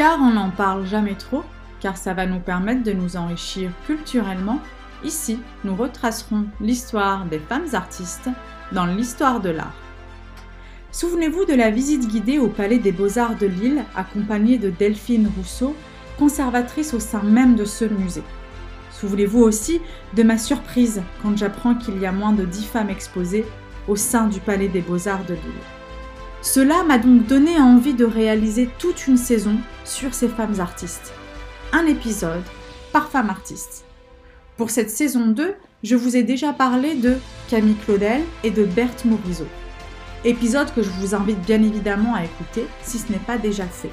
car on n'en parle jamais trop, car ça va nous permettre de nous enrichir culturellement. Ici, nous retracerons l'histoire des femmes artistes dans l'histoire de l'art. Souvenez-vous de la visite guidée au Palais des Beaux-Arts de Lille, accompagnée de Delphine Rousseau, conservatrice au sein même de ce musée. Souvenez-vous aussi de ma surprise quand j'apprends qu'il y a moins de dix femmes exposées au sein du Palais des Beaux-Arts de Lille. Cela m'a donc donné envie de réaliser toute une saison sur ces femmes artistes. Un épisode par femme artiste. Pour cette saison 2, je vous ai déjà parlé de Camille Claudel et de Berthe Morisot. Épisode que je vous invite bien évidemment à écouter si ce n'est pas déjà fait.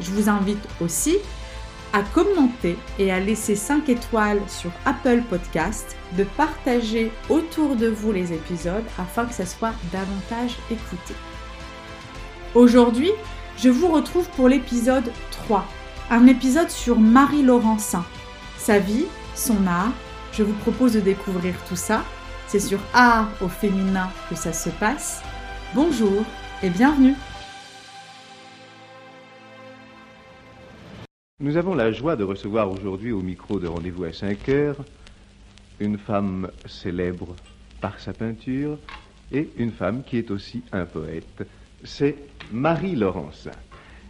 Je vous invite aussi à commenter et à laisser 5 étoiles sur Apple Podcast, de partager autour de vous les épisodes afin que ça soit davantage écouté. Aujourd'hui, je vous retrouve pour l'épisode 3, un épisode sur Marie Laurencin, sa vie, son art. Je vous propose de découvrir tout ça. C'est sur Art au féminin que ça se passe. Bonjour et bienvenue. Nous avons la joie de recevoir aujourd'hui au micro de rendez-vous à 5 heures une femme célèbre par sa peinture et une femme qui est aussi un poète. C'est Marie Laurencin.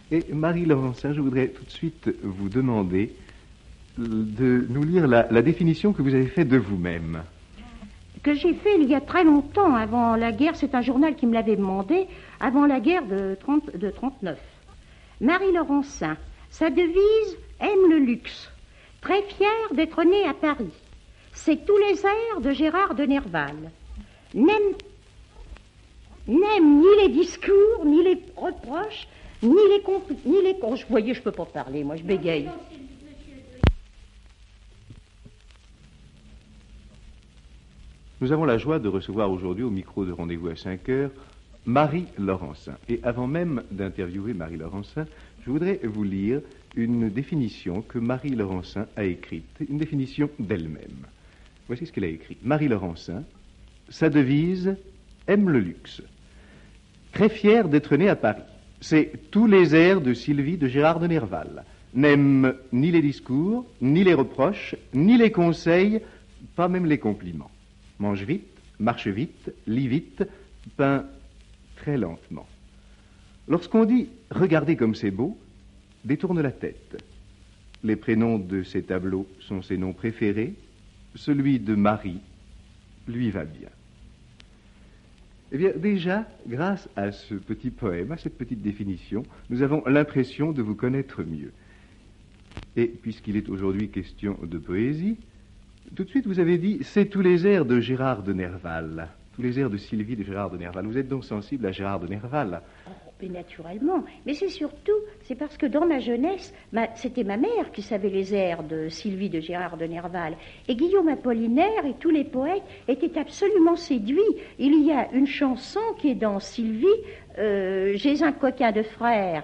Et Marie Laurencin, je voudrais tout de suite vous demander de nous lire la, définition que vous avez faite de vous-même. Que j'ai fait il y a très longtemps, avant la guerre, c'est un journal qui me l'avait demandé, avant la guerre de, 30, de 39. Marie Laurencin, sa devise aime le luxe, très fière d'être née à Paris. C'est tous les airs de Gérard de Nerval. N'aime n'aime ni les discours, ni les reproches, ni les ni les Je voyez, je peux pas parler, moi je bégaye. Nous avons la joie de recevoir aujourd'hui au micro de rendez-vous à 5 heures Marie Laurencin. Et avant même d'interviewer Marie Laurencin, je voudrais vous lire une définition que Marie Laurencin a écrite, une définition d'elle-même. Voici ce qu'elle a écrit. Marie Laurencin, sa devise aime le luxe. Très fière d'être née à Paris. C'est tous les airs de Sylvie de Gérard de Nerval. N'aime ni les discours, ni les reproches, ni les conseils, pas même les compliments. Mange vite, marche vite, lit vite, peint très lentement. Lorsqu'on dit regardez comme c'est beau, détourne la tête. Les prénoms de ces tableaux sont ses noms préférés. Celui de Marie lui va bien. Eh bien, déjà, grâce à ce petit poème, à cette petite définition, nous avons l'impression de vous connaître mieux. Et puisqu'il est aujourd'hui question de poésie, tout de suite vous avez dit c'est tous les airs de Gérard de Nerval, les airs de Sylvie de Gérard de Nerval. Vous êtes donc sensible à Gérard de Nerval. Oh, naturellement. Mais c'est surtout, c'est parce que dans ma jeunesse, c'était ma mère qui savait les airs de Sylvie de Gérard de Nerval. Et Guillaume Apollinaire et tous les poètes étaient absolument séduits. Il y a une chanson qui est dans Sylvie, euh, J'ai un coquin de frère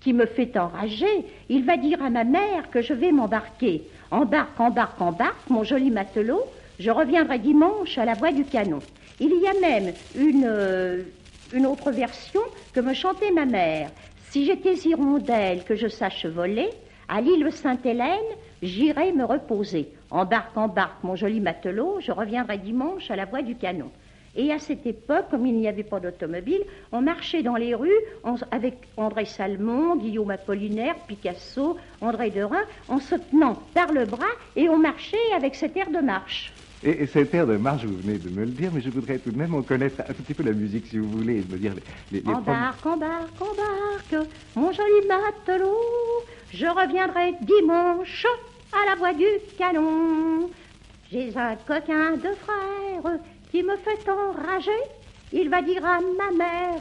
qui me fait enrager. Il va dire à ma mère que je vais m'embarquer. Embarque, embarque, embarque, mon joli matelot. Je reviendrai dimanche à la voix du canon. Il y a même une, euh, une autre version que me chantait ma mère. Si j'étais hirondelle que je sache voler, à l'île Sainte-Hélène, j'irai me reposer. Embarque, embarque, mon joli matelot, je reviendrai dimanche à la voix du canon. Et à cette époque, comme il n'y avait pas d'automobile, on marchait dans les rues en- avec André Salmon, Guillaume Apollinaire, Picasso, André Derain, en se tenant par le bras et on marchait avec cet air de marche. Et, et cet air de marche, vous venez de me le dire, mais je voudrais tout de même en connaître un petit peu la musique, si vous voulez, et me dire les, les, les Embarque, embarque, embarque, mon joli matelot, je reviendrai dimanche à la voix du canon. J'ai un coquin de frère qui me fait enrager. Il va dire à ma mère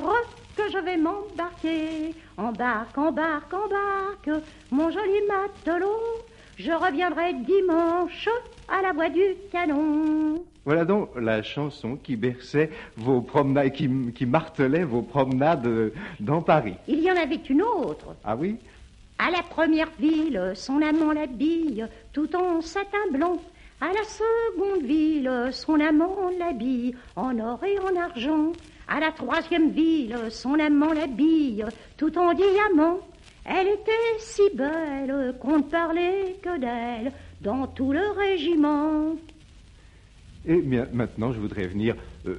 que je vais m'embarquer. Embarque, embarque, embarque, mon joli matelot. Je reviendrai dimanche à la voix du canon. Voilà donc la chanson qui berçait vos promenades, qui, qui martelait vos promenades dans Paris. Il y en avait une autre. Ah oui? À la première ville, son amant l'habille, tout en satin blanc. À la seconde ville, son amant l'habille, en or et en argent. À la troisième ville, son amant l'habille, tout en diamant. Elle était si belle qu'on ne parlait que d'elle dans tout le régiment. Et bien, maintenant, je voudrais venir, euh,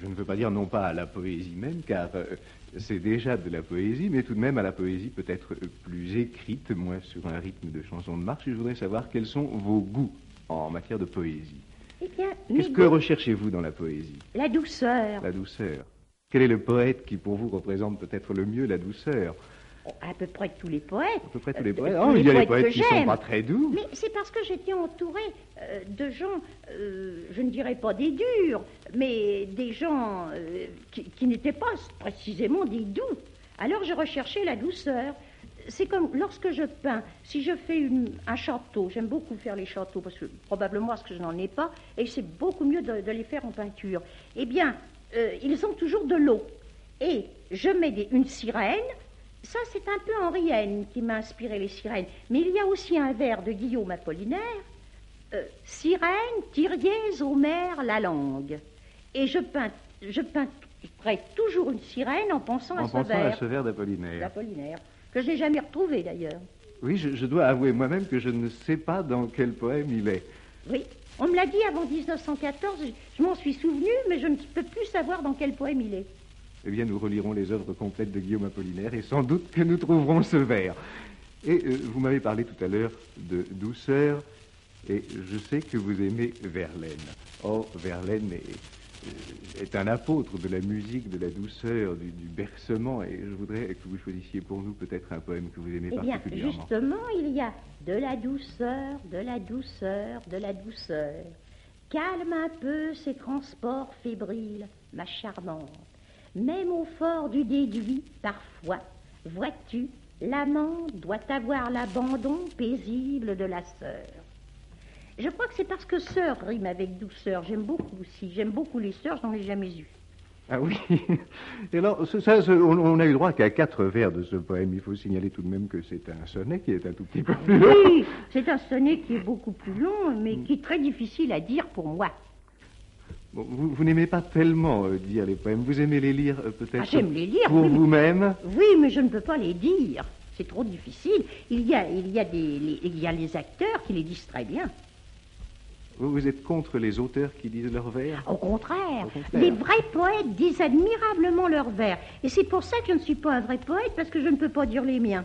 je ne veux pas dire non pas à la poésie même, car euh, c'est déjà de la poésie, mais tout de même à la poésie peut-être plus écrite, moins sur un rythme de chanson de marche. Je voudrais savoir quels sont vos goûts en matière de poésie. Eh bien, Qu'est-ce que recherchez-vous dans la poésie? La douceur. La douceur. Quel est le poète qui pour vous représente peut-être le mieux la douceur? À peu près tous les poètes. À peu près tous les Euh, poètes. Oh, les il y a les poètes qui ne sont pas très doux. Mais c'est parce que j'étais entourée euh, de gens, euh, je ne dirais pas des durs, mais des gens euh, qui, qui n'étaient pas précisément des doux. Alors je recherchais la douceur. C'est comme lorsque je peins, si je fais une- un château, j'aime beaucoup faire les châteaux, parce que probablement parce que je n'en ai pas, et c'est beaucoup mieux de, de les faire en peinture. Eh bien, euh, ils ont toujours de l'eau. Et je mets des- une sirène, ça, c'est un peu Henrienne qui m'a inspiré les sirènes. Mais il y a aussi un vers de Guillaume Apollinaire. euh, sirène, Tyriès, Homère, la langue. Et je peins, je peintrai toujours une sirène en pensant En à ce pensant à vers ce vers d'Apollinaire. d'Apollinaire, que je n'ai jamais retrouvé d'ailleurs. Oui, je, je dois avouer moi-même que je ne sais pas dans quel poème il est. Oui, on me l'a dit avant 1914, je, je m'en suis souvenu, mais je ne peux plus savoir dans quel poème il est. Eh bien, nous relirons les œuvres complètes de Guillaume Apollinaire et sans doute que nous trouverons ce vers. Et euh, vous m'avez parlé tout à l'heure de douceur, et je sais que vous aimez Verlaine. Or, Verlaine est, euh, est un apôtre de la musique, de la douceur, du, du bercement, et je voudrais que vous choisissiez pour nous peut-être un poème que vous aimez Eh bien, particulièrement. justement, il y a de la douceur, de la douceur, de la douceur. Calme un peu ces transports fébriles, ma charmante. Même au fort du déduit, parfois, vois-tu, l'amant doit avoir l'abandon paisible de la sœur. Je crois que c'est parce que sœur rime avec douceur. J'aime beaucoup aussi. J'aime beaucoup les sœurs, je n'en ai jamais eu. Ah oui. Et alors, ça, on, on a eu droit qu'à quatre vers de ce poème. Il faut signaler tout de même que c'est un sonnet qui est un tout petit peu plus long. Oui, c'est un sonnet qui est beaucoup plus long, mais qui est très difficile à dire pour moi. Bon, vous vous n'aimez pas tellement euh, dire les poèmes. Vous aimez les lire euh, peut-être Ah, j'aime les lire, pour oui, vous-même. Oui, mais je ne peux pas les dire. C'est trop difficile. Il y a, il y a, des, les, il y a les acteurs qui les disent très bien. Vous, vous êtes contre les auteurs qui disent leurs vers? Au contraire, Au contraire. les vrais poètes disent admirablement leurs vers. Et c'est pour ça que je ne suis pas un vrai poète, parce que je ne peux pas dire les miens.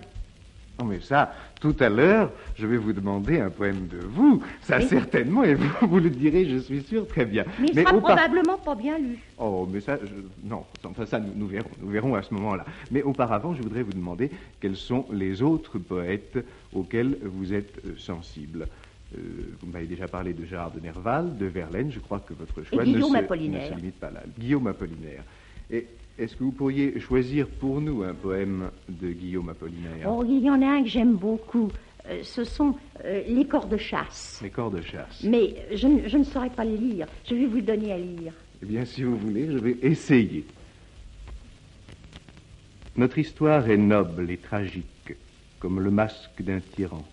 Non, mais ça, tout à l'heure, je vais vous demander un poème de vous. Ça, Oui. certainement, et vous, vous le direz, je suis sûr, très bien. Mais il sera par- probablement pas bien lu. Oh, mais ça, je- non, enfin, ça, nous, nous verrons, nous verrons à ce moment-là. Mais auparavant, je voudrais vous demander quels sont les autres poètes auxquels vous êtes euh, sensible. Euh, vous m'avez déjà parlé de Gérard de Nerval, de Verlaine. Je crois que votre choix ne, Guillaume se, Apollinaire. ne se limite pas là. Guillaume Apollinaire. Et est-ce que vous pourriez choisir pour nous un poème de Guillaume Apollinaire? Oh, il y en a un que j'aime beaucoup. Euh, ce sont euh, les corps de chasse. Les corps de chasse. Mais je, ne- je ne saurais pas les lire. Je vais vous le donner à lire. Eh bien, si vous voulez, je vais essayer. Notre histoire est noble et tragique, comme le masque d'un tyran.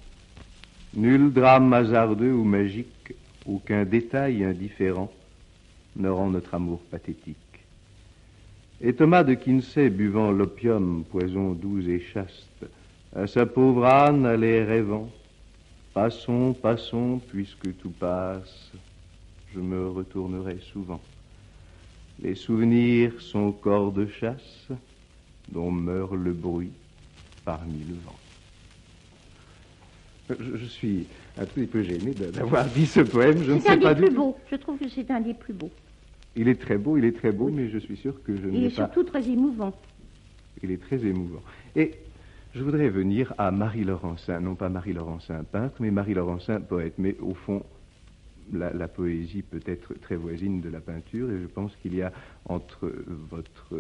Nul drame hasardeux ou magique, aucun détail indifférent ne rend notre amour pathétique. Et Thomas de Quincey, buvant l'opium, poison doux et chaste, à sa pauvre âne allait rêvant. Passons, passons, puisque tout passe, je me retournerai souvent. Les souvenirs sont corps de chasse dont meurt le bruit parmi le vent. Je, je suis un tout petit peu gêné d'avoir dit ce poème. Je ne C'est un sais pas des du plus tout. beaux. Je trouve que c'est un des plus beaux. Il est très beau, il est très beau, mais je suis sûr que je Il n'ai est pas. surtout très émouvant. Il est très émouvant. Et je voudrais venir à Marie Laurencin, non pas Marie Laurencin peintre, mais Marie Laurencin poète. Mais au fond, la, la poésie peut être très voisine de la peinture, et je pense qu'il y a entre votre,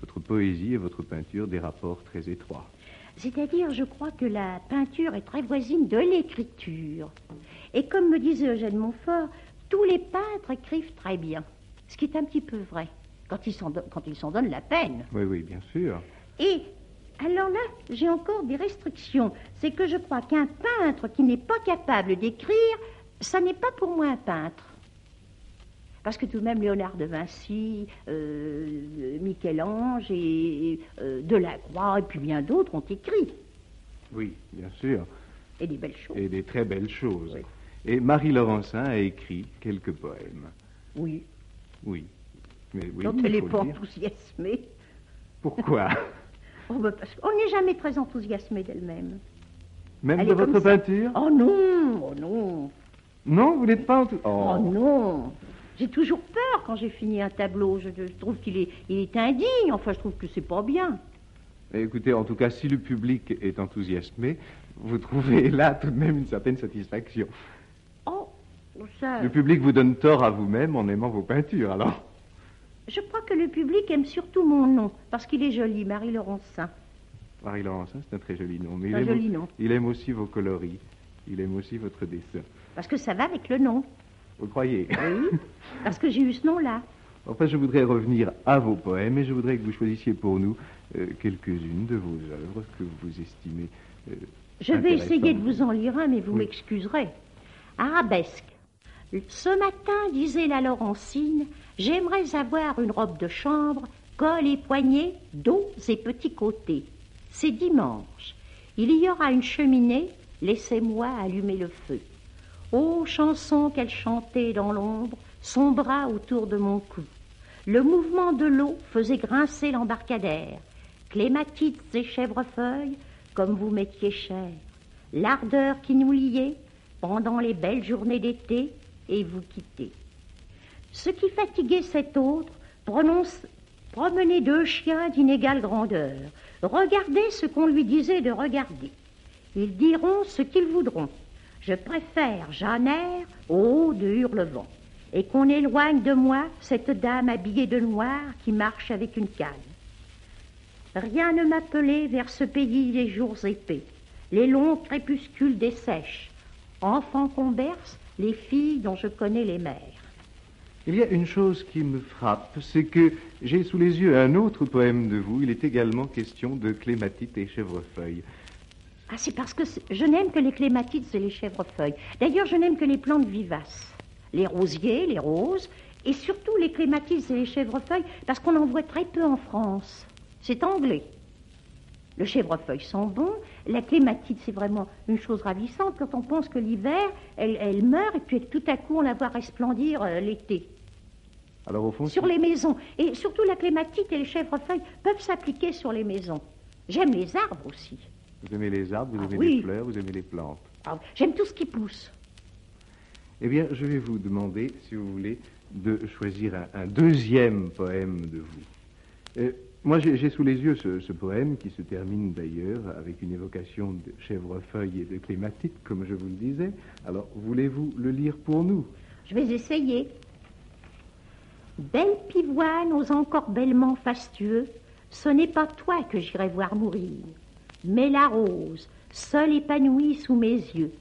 votre poésie et votre peinture des rapports très étroits. C'est-à-dire, je crois que la peinture est très voisine de l'écriture. Et comme me disait Eugène Montfort, tous les peintres écrivent très bien. Ce qui est un petit peu vrai, quand ils s'en don- quand ils s'en donnent la peine. Oui, oui, bien sûr. Et alors là, j'ai encore des restrictions. C'est que je crois qu'un peintre qui n'est pas capable d'écrire, ça n'est pas pour moi un peintre. Parce que tout de même, Léonard de Vinci, euh, Michel-Ange et euh, Delacroix et puis bien d'autres ont écrit. Oui, bien sûr. Et des belles choses. Et des très belles choses. Et Marie Laurencin a écrit quelques poèmes. Oui. Oui. Mais oui, Quand elle n'est pas enthousiasmée. Pourquoi oh, ben, Parce qu'on n'est jamais très enthousiasmé d'elle-même. Même de votre peinture Oh non, oh non. Non, vous n'êtes pas enthousiasmé oh. oh non. J'ai toujours peur quand j'ai fini un tableau. Je, trouve qu'il est, il est indigne. Enfin, je trouve que c'est pas bien. Écoutez, en tout cas, si le public est enthousiasmé, vous trouvez là tout de même une certaine satisfaction. Le public vous donne tort à vous-même en aimant vos peintures, alors Je crois que le public aime surtout mon nom, parce qu'il est joli, Marie Laurencin. Marie Laurencin, c'est un très joli nom. Mais un il joli nom. Il aime aussi vos coloris. Il aime aussi votre dessin. Parce que ça va avec le nom. Vous croyez? Oui, parce que j'ai eu ce nom-là. Enfin, je voudrais revenir à vos poèmes et je voudrais que vous choisissiez pour nous euh, quelques-unes de vos œuvres que vous estimez. Euh, je vais essayer de vous en lire un, mais vous m'excuserez. Arabesque. Ce matin, disait la Laurentine, j'aimerais avoir une robe de chambre, col et poignets, dos et petits côtés. C'est dimanche. Il y aura une cheminée, laissez-moi allumer le feu. Ô chanson qu'elle chantait dans l'ombre, son bras autour de mon cou. Le mouvement de l'eau faisait grincer l'embarcadère. Clématites et chèvrefeuilles, comme vous mettiez cher. L'ardeur qui nous liait pendant les belles journées d'été et vous quitter. Ce qui fatiguait cet autre, prononce, promener deux chiens d'inégale grandeur. Regardez ce qu'on lui disait de regarder. Ils diront ce qu'ils voudront. Je préfère Jeanner au haut de Hurlevent, et qu'on éloigne de moi cette dame habillée de noir qui marche avec une canne. Rien ne m'appelait vers ce pays les jours épais, les longs crépuscules des sèches, enfants berce, les filles dont je connais les mères. Il y a une chose qui me frappe, c'est que j'ai sous les yeux un autre poème de vous. Il est également question de clématite et chèvrefeuille. Ah, c'est parce que je n'aime que les clématites et les chèvrefeuilles. D'ailleurs, je n'aime que les plantes vivaces. Les rosiers, les roses, et surtout les clématites et les chèvrefeuilles, parce qu'on en voit très peu en France. C'est anglais. Le chèvrefeuille sent bon. La clématite, c'est vraiment une chose ravissante quand on pense que l'hiver, elle, meurt et puis tout à coup, on la voit resplendir euh, l'été. Alors au fond, sur les maisons. Et surtout, la clématite et les chèvrefeuilles peuvent s'appliquer sur les maisons. J'aime les arbres aussi. Vous aimez les arbres, vous ah aimez les fleurs, vous aimez les plantes. Ah, J'aime tout ce qui pousse. Eh bien, je vais vous demander, si vous voulez, de choisir un, deuxième poème de vous. Euh, moi, j'ai sous les yeux ce, poème qui se termine d'ailleurs avec une évocation de chèvrefeuille et de clématite, comme je vous le disais. Alors, voulez-vous le lire pour nous? Je vais essayer. Belle pivoine aux encore bellement fastueux, ce n'est pas toi que j'irai voir mourir mais la rose, seule épanouie sous mes yeux.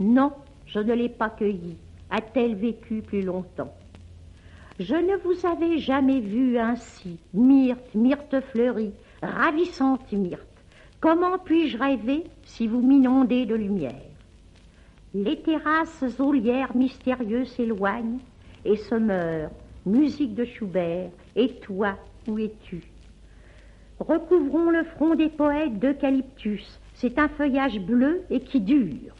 Non, je ne l'ai pas cueillie. A-t-elle vécu plus longtemps? Je ne vous avais jamais vu ainsi, myrte, myrte fleurie, ravissante myrte. Comment puis-je rêver si vous m'inondez de lumière? Les terrasses aulières mystérieuses s'éloignent et se meurent, musique de Schubert, et toi, où es-tu? Recouvrons le front des poètes d'eucalyptus. C'est un feuillage bleu et qui dure.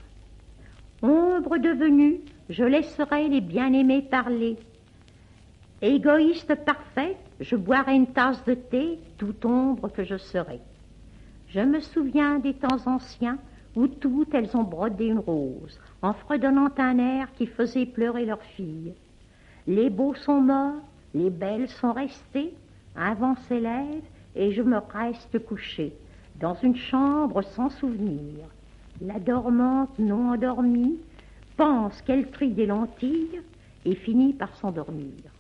Ombre devenue, je laisserai les bien-aimés parler. Égoïste parfaite, je boirai une tasse de thé, toute ombre que je serai. Je me souviens des temps anciens où toutes elles ont brodé une rose, en fredonnant un air qui faisait pleurer leurs filles. Les beaux sont morts, les belles sont restées, un vent s'élève, et je me reste couché dans une chambre sans souvenir. La dormante non endormie pense qu'elle trie des lentilles et finit par s'endormir.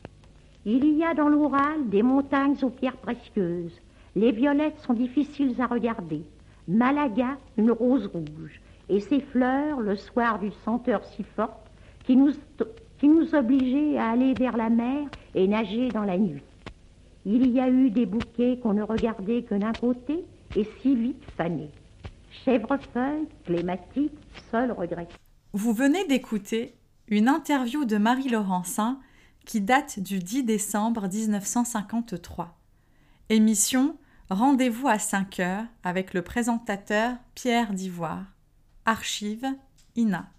Il y a dans l'Oural des montagnes aux pierres précieuses. Les violettes sont difficiles à regarder. Malaga, une rose rouge. Et ses fleurs, le soir d'une senteur si forte, qui nous, obligeait à aller vers la mer et nager dans la nuit. Il y a eu des bouquets qu'on ne regardait que d'un côté et si vite fanés. Chèvrefeuille, clématite, seul regret. Vous venez d'écouter une interview de Marie Laurencin qui date du 10 décembre 1953. Émission Rendez-vous à 5 heures avec le présentateur Pierre d'Ivoire. Archive INA.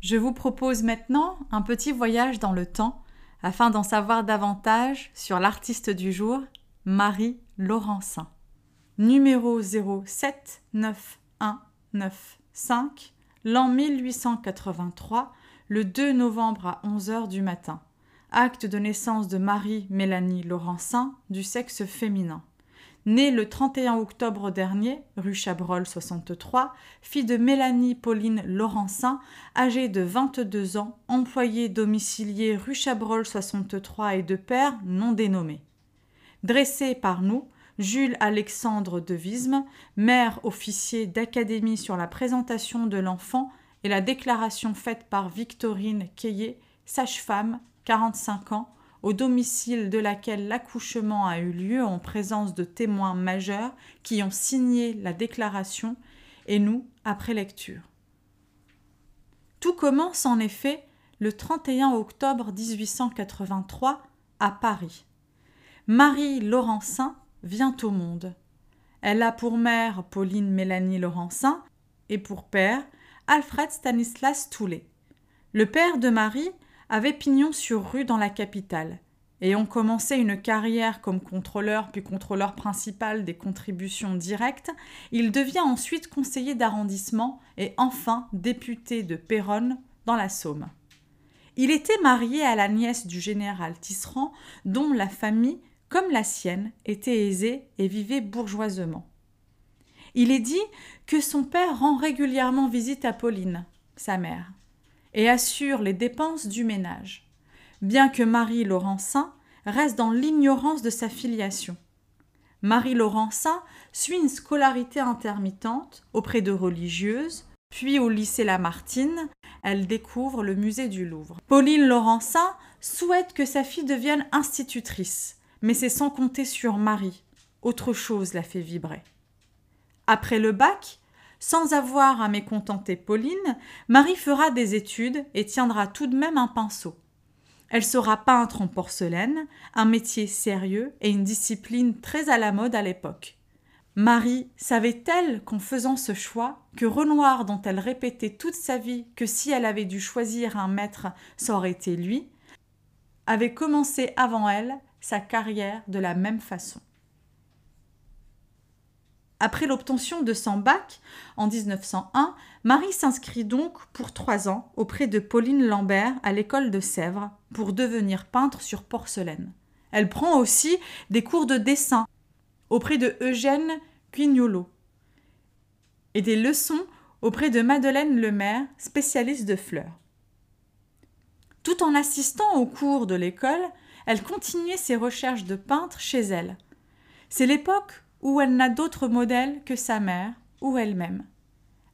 Je vous propose maintenant un petit voyage dans le temps afin d'en savoir davantage sur l'artiste du jour, Marie Laurencin. Numéro 079195, l'an 1883, le 2 novembre à 11 heures du matin. Acte de naissance de Marie Mélanie Laurencin, du sexe féminin. Née le 31 octobre dernier, rue Chabrol 63, fille de Mélanie Pauline Laurencin, âgée de 22 ans, employée domiciliée rue Chabrol 63 et de père non dénommé. Dressée par nous, Jules Alexandre de Visme, maire officier d'académie sur la présentation de l'enfant et la déclaration faite par Victorine Quayet, sage-femme, 45 ans, au domicile de laquelle l'accouchement a eu lieu en présence de témoins majeurs qui ont signé la déclaration et nous après lecture. Tout commence en effet le 31 octobre 1883 à Paris. Marie Laurencin vient au monde. Elle a pour mère Pauline Mélanie Laurencin et pour père Alfred Stanislas Toulet. Le père de Marie avait pignon sur rue dans la capitale. Ayant commencé une carrière comme contrôleur puis contrôleur principal des contributions directes, il devient ensuite conseiller d'arrondissement et enfin député de Péronne dans la Somme. Il était marié à la nièce du général Tisserand, dont la famille, comme la sienne, était aisée et vivait bourgeoisement. Il est dit que son père rend régulièrement visite à Pauline, sa mère et assure les dépenses du ménage, bien que Marie Laurencin reste dans l'ignorance de sa filiation. Marie Laurencin suit une scolarité intermittente auprès de religieuses, puis au lycée Lamartine, elle découvre le musée du Louvre. Pauline Laurencin souhaite que sa fille devienne institutrice, mais c'est sans compter sur Marie. Autre chose la fait vibrer. Après le bac, sans avoir à mécontenter Pauline, Marie fera des études et tiendra tout de même un pinceau. Elle sera peintre en porcelaine, un métier sérieux et une discipline très à la mode à l'époque. Marie savait-elle qu'en faisant ce choix, que Renoir, dont elle répétait toute sa vie que si elle avait dû choisir un maître, ça aurait été lui, avait commencé avant elle sa carrière de la même façon. Après l'obtention de son bac en 1901, Marie s'inscrit donc pour trois ans auprès de Pauline Lambert à l'école de Sèvres pour devenir peintre sur porcelaine. Elle prend aussi des cours de dessin auprès de Eugène Quignolo et des leçons auprès de Madeleine Lemaire, spécialiste de fleurs. Tout en assistant aux cours de l'école, elle continuait ses recherches de peintre chez elle. C'est l'époque où elle n'a d'autre modèle que sa mère ou elle-même.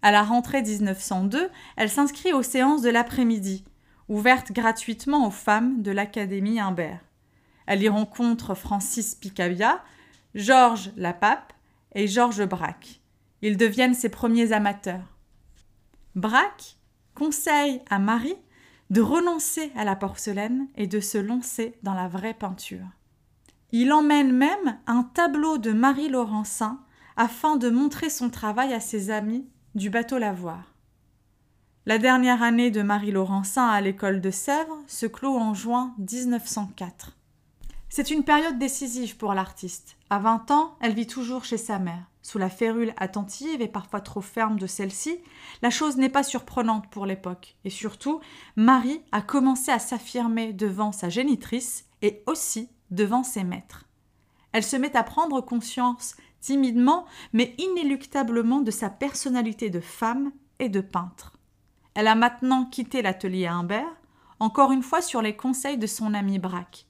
À la rentrée 1902, elle s'inscrit aux séances de l'après-midi, ouvertes gratuitement aux femmes de l'Académie Imbert. Elle y rencontre Francis Picabia, Georges Lapape et Georges Braque. Ils deviennent ses premiers amateurs. Braque conseille à Marie de renoncer à la porcelaine et de se lancer dans la vraie peinture. Il emmène même un tableau de Marie Laurencin afin de montrer son travail à ses amis du bateau Lavoir. La dernière année de Marie Laurencin à l'école de Sèvres se clôt en juin 1904. C'est une période décisive pour l'artiste. À 20 ans, elle vit toujours chez sa mère. Sous la férule attentive et parfois trop ferme de celle-ci, la chose n'est pas surprenante pour l'époque. Et surtout, Marie a commencé à s'affirmer devant sa génitrice et aussi devant ses maîtres. Elle se met à prendre conscience timidement mais inéluctablement de sa personnalité de femme et de peintre. Elle a maintenant quitté l'atelier Humbert, encore une fois sur les conseils de son ami Braque.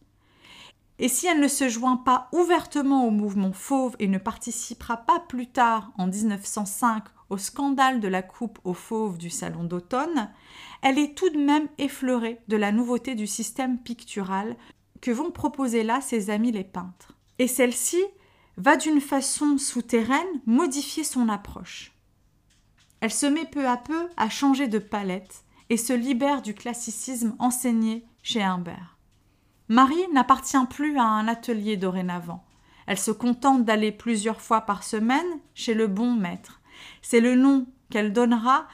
Et si elle ne se joint pas ouvertement au mouvement fauve et ne participera pas plus tard, en 1905, au scandale de la coupe aux fauves du salon d'automne, elle est tout de même effleurée de la nouveauté du système pictural que vont proposer là ses amis les peintres. Et celle-ci va d'une façon souterraine modifier son approche. Elle se met peu à peu à changer de palette et se libère du classicisme enseigné chez Humbert. Marie n'appartient plus à un atelier dorénavant. Elle se contente d'aller plusieurs fois par semaine chez le bon maître. C'est le nom qu'elle donnera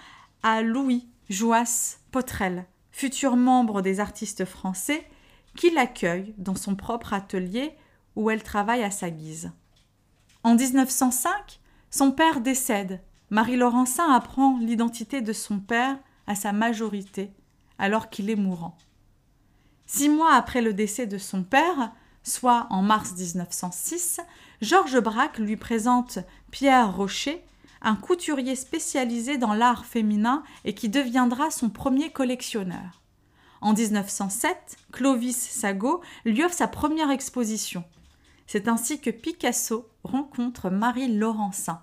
à Louis Joas Potrel, futur membre des artistes français, qui l'accueille dans son propre atelier où elle travaille à sa guise. En 1905, son père décède. Marie Laurencin apprend l'identité de son père à sa majorité, alors qu'il est mourant. Six mois après le décès de son père, soit en mars 1906, Georges Braque lui présente Pierre Rocher, un couturier spécialisé dans l'art féminin et qui deviendra son premier collectionneur. En 1907, Clovis Sago lui offre sa première exposition. C'est ainsi que Picasso rencontre Marie Laurencin.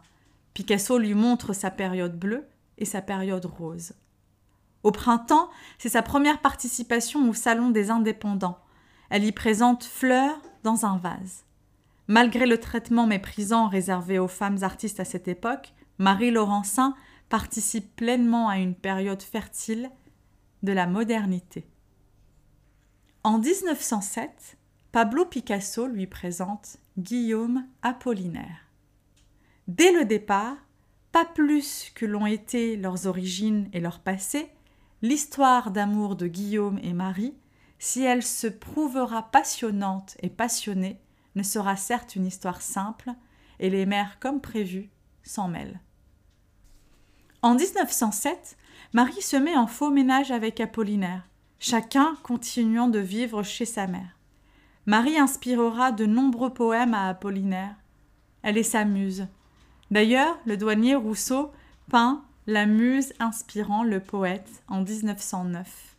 Picasso lui montre sa période bleue et sa période rose. Au printemps, c'est sa première participation au Salon des indépendants. Elle y présente Fleurs dans un vase. Malgré le traitement méprisant réservé aux femmes artistes à cette époque, Marie Laurencin participe pleinement à une période fertile de la modernité. En 1907, Pablo Picasso lui présente Guillaume Apollinaire. Dès le départ, pas plus que l'ont été leurs origines et leur passé, l'histoire d'amour de Guillaume et Marie, si elle se prouvera passionnante et passionnée, ne sera certes une histoire simple, et les mères, comme prévu, s'en mêlent. En 1907, Marie se met en faux ménage avec Apollinaire, chacun continuant de vivre chez sa mère. Marie inspirera de nombreux poèmes à Apollinaire. Elle est sa muse. D'ailleurs, le douanier Rousseau peint la muse inspirant le poète en 1909.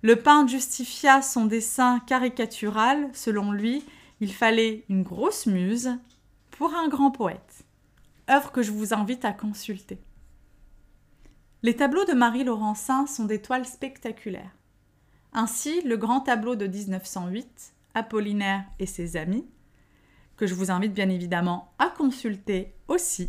Le peintre justifia son dessin caricatural, selon lui, il fallait une grosse muse pour un grand poète. Œuvre que je vous invite à consulter. Les tableaux de Marie Laurencin sont des toiles spectaculaires. Ainsi, le grand tableau de 1908, Apollinaire et ses amis, que je vous invite bien évidemment à consulter aussi,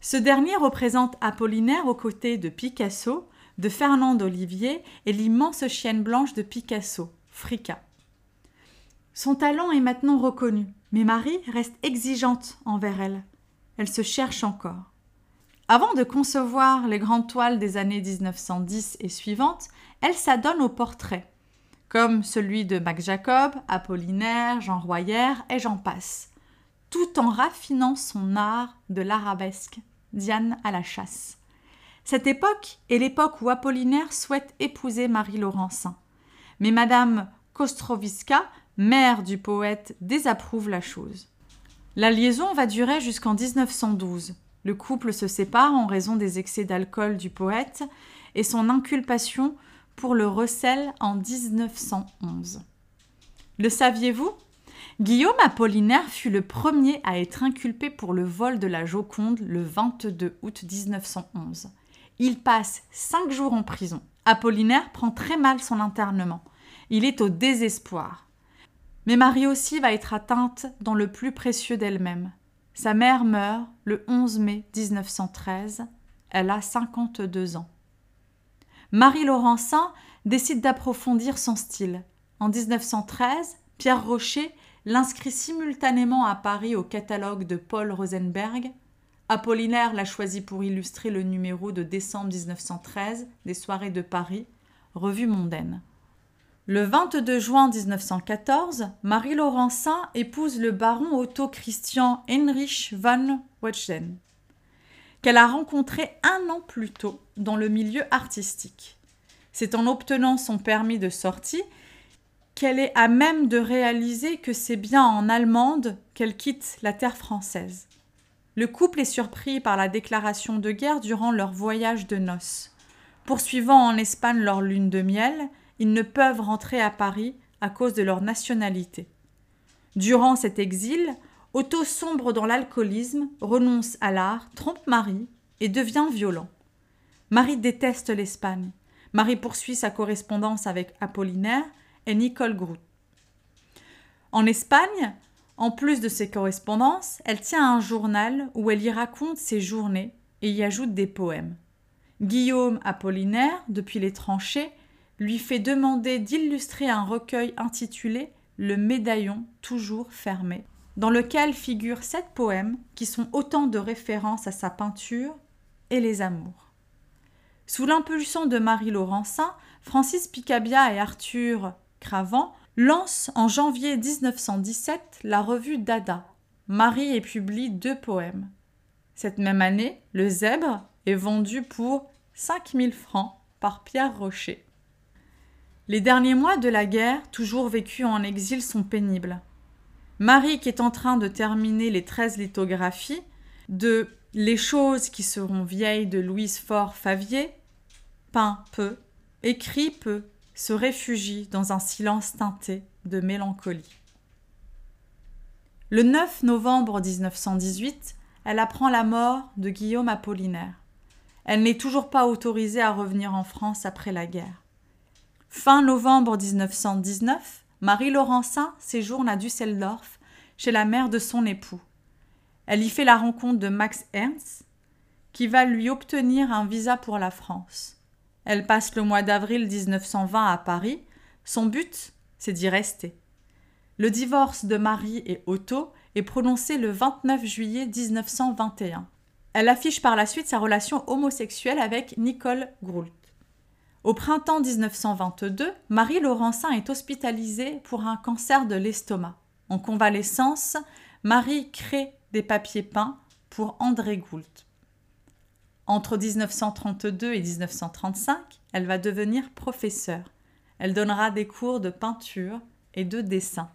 ce dernier représente Apollinaire aux côtés de Picasso, de Fernand d'Olivier et l'immense chienne blanche de Picasso, Frika. Son talent est maintenant reconnu, mais Marie reste exigeante envers elle. Elle se cherche encore. Avant de concevoir les grandes toiles des années 1910 et suivantes, elle s'adonne aux portraits, comme celui de Max Jacob, Apollinaire, Jean Royer et j'en passe, tout en raffinant son art de l'arabesque. Diane à la chasse. Cette époque est l'époque où Apollinaire souhaite épouser Marie Laurencin. Mais Madame Kostrowiska, mère du poète, désapprouve la chose. La liaison va durer jusqu'en 1912. Le couple se sépare en raison des excès d'alcool du poète et son inculpation pour le recel en 1911. Le saviez-vous? Guillaume Apollinaire fut le premier à être inculpé pour le vol de la Joconde le 22 août 1911. Il passe cinq jours en prison. Apollinaire prend très mal son internement. Il est au désespoir. Mais Marie aussi va être atteinte dans le plus précieux d'elle-même. Sa mère meurt le 11 mai 1913. Elle a 52 ans. Marie Laurencin décide d'approfondir son style. En 1913, Pierre Rocher l'inscrit simultanément à Paris au catalogue de Paul Rosenberg. Apollinaire l'a choisi pour illustrer le numéro de décembre 1913 des Soirées de Paris, revue mondaine. Le 22 juin 1914, Marie Laurencin épouse le baron Otto Christian Heinrich von Wetschen, qu'elle a rencontré un an plus tôt dans le milieu artistique. C'est en obtenant son permis de sortie qu'elle est à même de réaliser que c'est bien en Allemande qu'elle quitte la terre française. Le couple est surpris par la déclaration de guerre durant leur voyage de noces. Poursuivant en Espagne leur lune de miel, ils ne peuvent rentrer à Paris à cause de leur nationalité. Durant cet exil, Otto sombre dans l'alcoolisme, renonce à l'art, trompe Marie et devient violent. Marie déteste l'Espagne. Marie poursuit sa correspondance avec Apollinaire et Nicole Grout. En Espagne, en plus de ses correspondances, elle tient un journal où elle y raconte ses journées et y ajoute des poèmes. Guillaume Apollinaire, depuis les tranchées, lui fait demander d'illustrer un recueil intitulé Le médaillon toujours fermé, dans lequel figurent sept poèmes qui sont autant de références à sa peinture et les amours. Sous l'impulsion de Marie Laurencin, Francis Picabia et Arthur Cravant lancent en janvier 1917 la revue Dada. Marie y publie deux poèmes. Cette même année, Le Zèbre est vendu pour 5000 francs par Pierre Rocher. Les derniers mois de la guerre, toujours vécus en exil, sont pénibles. Marie, qui est en train de terminer les 13 lithographies de Les choses qui seront vieilles de Louise Faure Favier, peint peu, écrit peu, se réfugie dans un silence teinté de mélancolie. Le 9 novembre 1918, elle apprend la mort de Guillaume Apollinaire. Elle n'est toujours pas autorisée à revenir en France après la guerre. Fin novembre 1919, Marie Laurencin séjourne à Düsseldorf chez la mère de son époux. Elle y fait la rencontre de Max Ernst, qui va lui obtenir un visa pour la France. Elle passe le mois d'avril 1920 à Paris. Son but, c'est d'y rester. Le divorce de Marie et Otto est prononcé le 29 juillet 1921. Elle affiche par la suite sa relation homosexuelle avec Nicole Groult. Au printemps 1922, Marie Laurencin est hospitalisée pour un cancer de l'estomac. En convalescence, Marie crée des papiers peints pour André Goult. Entre 1932 et 1935, elle va devenir professeure. Elle donnera des cours de peinture et de dessin.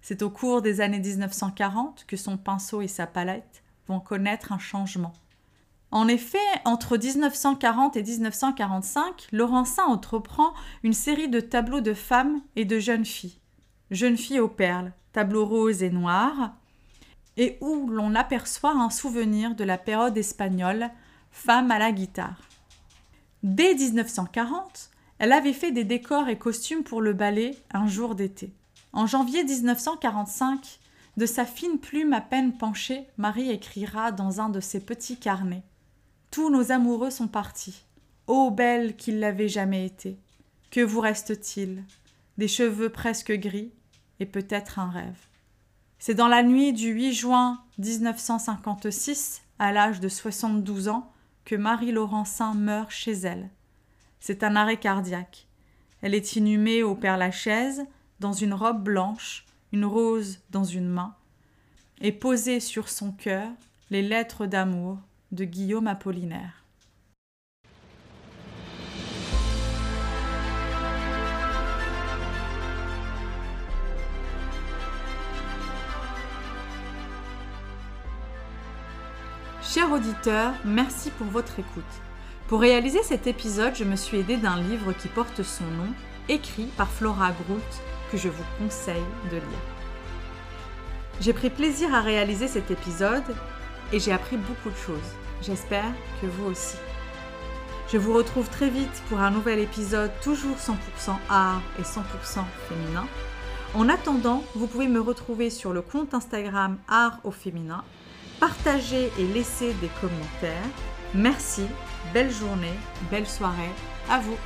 C'est au cours des années 1940 que son pinceau et sa palette vont connaître un changement. En effet, entre 1940 et 1945, Laurencin entreprend une série de tableaux de femmes et de jeunes filles. Jeunes filles aux perles, tableaux roses et noirs, et où l'on aperçoit un souvenir de la période espagnole, femme à la guitare. Dès 1940, elle avait fait des décors et costumes pour le ballet Un jour d'été. En janvier 1945, de sa fine plume à peine penchée, Marie écrira dans un de ses petits carnets. Tous nos amoureux sont partis. Ô belle qu'il l'avait jamais été. Que vous reste-t-il? Des cheveux presque gris et peut-être un rêve. C'est dans la nuit du 8 juin 1956, à l'âge de 72 ans, que Marie Laurencin meurt chez elle. C'est un arrêt cardiaque. Elle est inhumée au Père Lachaise, dans une robe blanche, une rose dans une main, et posée sur son cœur les lettres d'amour de Guillaume Apollinaire. Chers auditeurs, merci pour votre écoute. Pour réaliser cet épisode, je me suis aidée d'un livre qui porte son nom, écrit par Flora Groult, que je vous conseille de lire. J'ai pris plaisir à réaliser cet épisode et j'ai appris beaucoup de choses. J'espère que vous aussi. Je vous retrouve très vite pour un nouvel épisode toujours 100% art et 100% féminin. En attendant, vous pouvez me retrouver sur le compte Instagram Art au féminin. Partagez et laissez des commentaires. Merci, belle journée, belle soirée à vous.